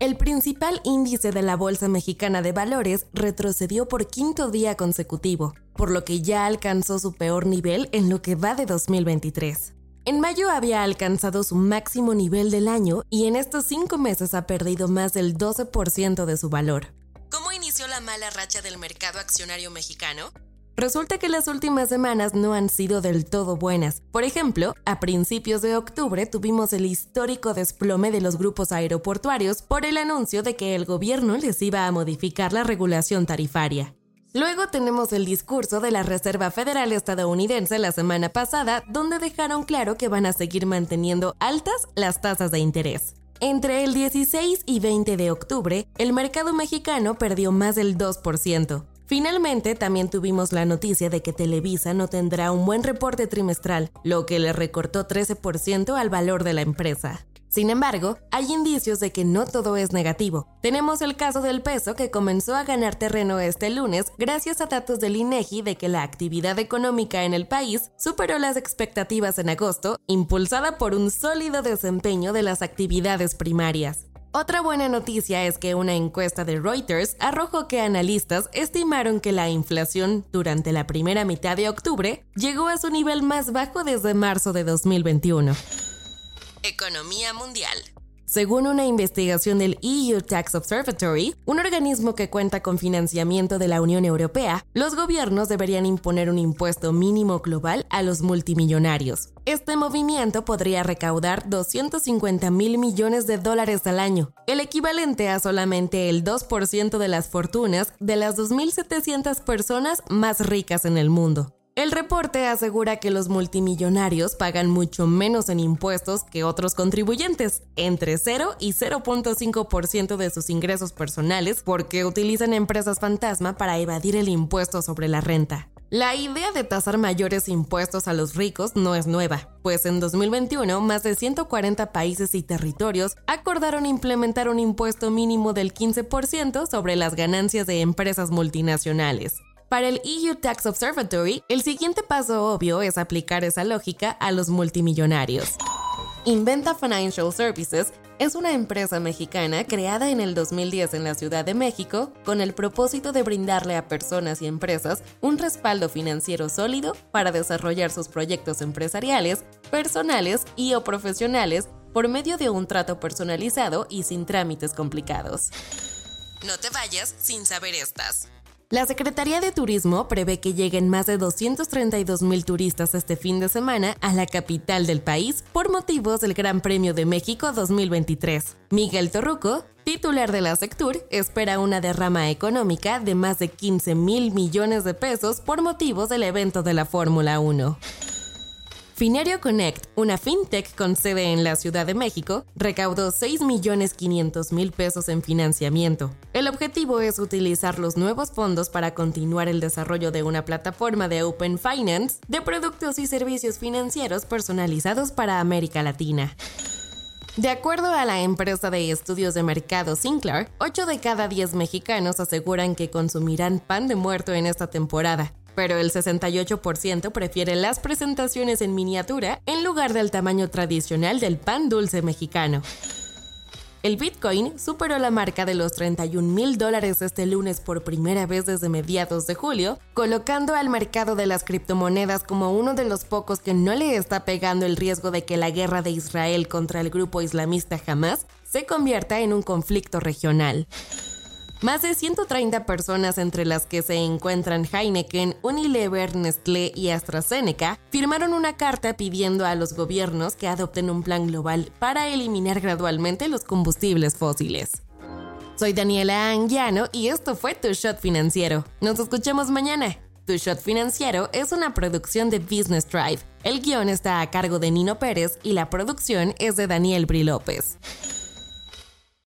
El principal índice de la Bolsa Mexicana de Valores retrocedió por quinto día consecutivo, por lo que ya alcanzó su peor nivel en lo que va de 2023. En mayo había alcanzado su máximo nivel del año y en estos cinco meses ha perdido más del 12% de su valor. ¿Cómo inició la mala racha del mercado accionario mexicano? Resulta que las últimas semanas no han sido del todo buenas. Por ejemplo, a principios de octubre tuvimos el histórico desplome de los grupos aeroportuarios por el anuncio de que el gobierno les iba a modificar la regulación tarifaria. Luego tenemos el discurso de la Reserva Federal estadounidense la semana pasada, donde dejaron claro que van a seguir manteniendo altas las tasas de interés. Entre el 16 y 20 de octubre, el mercado mexicano perdió más del 2%. Finalmente, también tuvimos la noticia de que Televisa no tendrá un buen reporte trimestral, lo que le recortó 13% al valor de la empresa. Sin embargo, hay indicios de que no todo es negativo. Tenemos el caso del peso que comenzó a ganar terreno este lunes gracias a datos del INEGI de que la actividad económica en el país superó las expectativas en agosto, impulsada por un sólido desempeño de las actividades primarias. Otra buena noticia es que una encuesta de Reuters arrojó que analistas estimaron que la inflación durante la primera mitad de octubre llegó a su nivel más bajo desde marzo de 2021. Economía mundial. Según una investigación del EU Tax Observatory, un organismo que cuenta con financiamiento de la Unión Europea, los gobiernos deberían imponer un impuesto mínimo global a los multimillonarios. Este movimiento podría recaudar 250 mil millones de dólares al año, el equivalente a solamente el 2% de las fortunas de las 2.700 personas más ricas en el mundo. El reporte asegura que los multimillonarios pagan mucho menos en impuestos que otros contribuyentes, entre 0 y 0.5% de sus ingresos personales, porque utilizan empresas fantasma para evadir el impuesto sobre la renta. La idea de tasar mayores impuestos a los ricos no es nueva, pues en 2021 más de 140 países y territorios acordaron implementar un impuesto mínimo del 15% sobre las ganancias de empresas multinacionales. Para el EU Tax Observatory, el siguiente paso obvio es aplicar esa lógica a los multimillonarios. Inventa Financial Services es una empresa mexicana creada en el 2010 en la Ciudad de México con el propósito de brindarle a personas y empresas un respaldo financiero sólido para desarrollar sus proyectos empresariales, personales y o profesionales por medio de un trato personalizado y sin trámites complicados. No te vayas sin saber estas. La Secretaría de Turismo prevé que lleguen más de 232 mil turistas este fin de semana a la capital del país por motivos del Gran Premio de México 2023. Miguel Torruco, titular de la Sectur, espera una derrama económica de más de 15 mil millones de pesos por motivos del evento de la Fórmula 1. Finerio Connect, una fintech con sede en la Ciudad de México, recaudó 6.500.000 pesos en financiamiento. El objetivo es utilizar los nuevos fondos para continuar el desarrollo de una plataforma de Open Finance de productos y servicios financieros personalizados para América Latina. De acuerdo a la empresa de estudios de mercado Sinclair, 8 de cada 10 mexicanos aseguran que consumirán pan de muerto en esta temporada, pero el 68% prefiere las presentaciones en miniatura en lugar del tamaño tradicional del pan dulce mexicano. El Bitcoin superó la marca de los 31 mil dólares este lunes por primera vez desde mediados de julio, colocando al mercado de las criptomonedas como uno de los pocos que no le está pegando el riesgo de que la guerra de Israel contra el grupo islamista Hamas se convierta en un conflicto regional. Más de 130 personas, entre las que se encuentran Heineken, Unilever, Nestlé y AstraZeneca, firmaron una carta pidiendo a los gobiernos que adopten un plan global para eliminar gradualmente los combustibles fósiles. Soy Daniela Anguiano y esto fue Tu Shot Financiero. Nos escuchamos mañana. Tu Shot Financiero es una producción de Business Drive. El guion está a cargo de Nino Pérez y la producción es de Daniel Bri López.